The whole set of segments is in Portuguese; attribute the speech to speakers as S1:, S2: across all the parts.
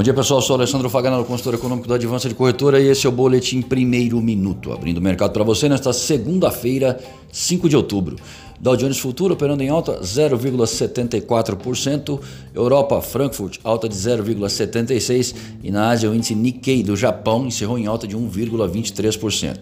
S1: Bom dia pessoal, sou Alessandro Faganaro, consultor econômico da Advança de Corretora e esse é o Boletim Primeiro Minuto, abrindo o mercado para você nesta segunda-feira, 5 de outubro. Dow Jones Futuro operando em alta 0,74%, Europa Frankfurt alta de 0,76% e na Ásia o índice Nikkei do Japão encerrou em alta de 1,23%.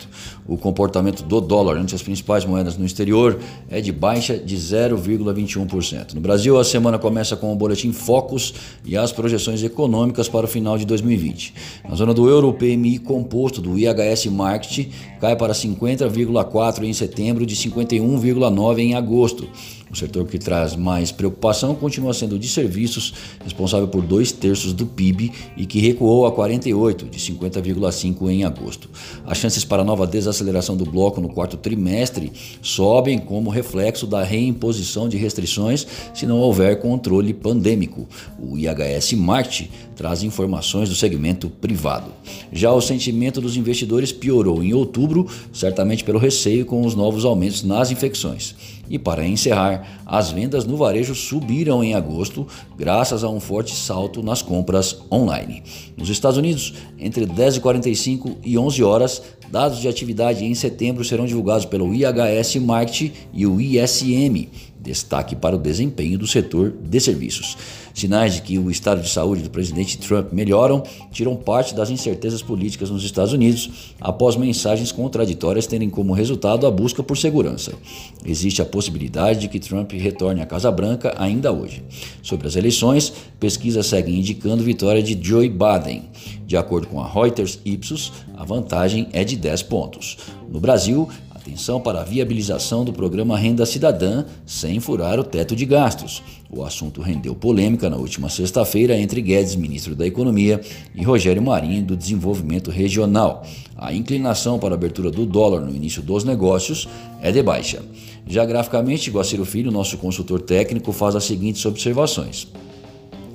S1: O comportamento do dólar ante as principais moedas no exterior é de baixa de 0,21%. No Brasil a semana começa com o boletim Focus e as projeções econômicas para o final de 2020. Na zona do euro, o PMI composto do IHS Market cai para 50,4 em setembro de 51,9 em em agosto. O setor que traz mais preocupação continua sendo o de serviços, responsável por dois terços do PIB e que recuou a 48, de 50,5 em agosto. As chances para nova desaceleração do bloco no quarto trimestre sobem como reflexo da reimposição de restrições se não houver controle pandêmico. O IHS Marte traz informações do segmento privado. Já o sentimento dos investidores piorou em outubro, certamente pelo receio com os novos aumentos nas infecções. E para encerrar, as vendas no varejo subiram em agosto, graças a um forte salto nas compras online. Nos Estados Unidos, entre 10h45 e 11 horas, dados de atividade em setembro serão divulgados pelo IHS Market e o ISM Destaque para o desempenho do setor de serviços. Sinais de que o estado de saúde do presidente Trump melhoram tiram parte das incertezas políticas nos Estados Unidos após mensagens contraditórias terem como resultado a busca por segurança. Existe a possibilidade de que Trump retorne à Casa Branca ainda hoje. Sobre as eleições, pesquisas seguem indicando vitória de Joe Biden. De acordo com a Reuters Ipsos, a vantagem é de 10 pontos. No Brasil, atenção para a viabilização do programa Renda Cidadã sem furar o teto de gastos. O assunto rendeu polêmica na última sexta-feira entre Guedes, ministro da Economia, e Rogério Marinho, do Desenvolvimento Regional. A inclinação para a abertura do dólar no início dos negócios é de baixa. Já graficamente, Guaciro Filho, nosso consultor técnico, faz as seguintes observações.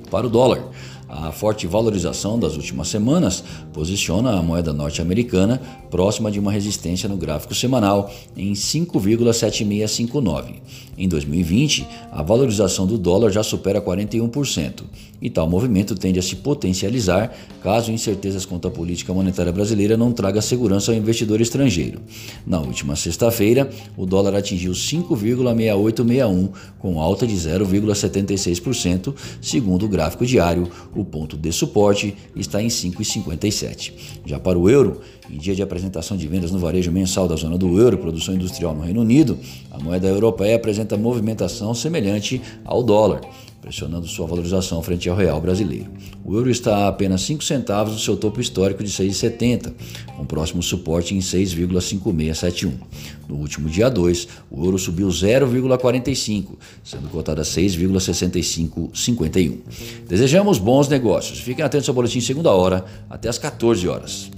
S1: Para o dólar, a forte valorização das últimas semanas posiciona a moeda norte-americana próxima de uma resistência no gráfico semanal em 5,7659. Em 2020, a valorização do dólar já supera 41%, e tal movimento tende a se potencializar caso incertezas quanto à política monetária brasileira não traga segurança ao investidor estrangeiro. Na última sexta-feira, o dólar atingiu 5,6861 com alta de 0,76%, segundo o gráfico diário. O o ponto de suporte está em 5,57. Já para o euro, em dia de apresentação de vendas no varejo mensal da zona do euro, produção industrial no Reino Unido, a moeda europeia apresenta movimentação semelhante ao dólar pressionando sua valorização frente ao real brasileiro. O euro está a apenas 5 centavos do seu topo histórico de 6,70, com próximo suporte em 6,5671. No último dia 2, o euro subiu 0,45, sendo cotado a 6,6551. Desejamos bons negócios. Fiquem atentos ao boletim segunda hora, até às 14 horas.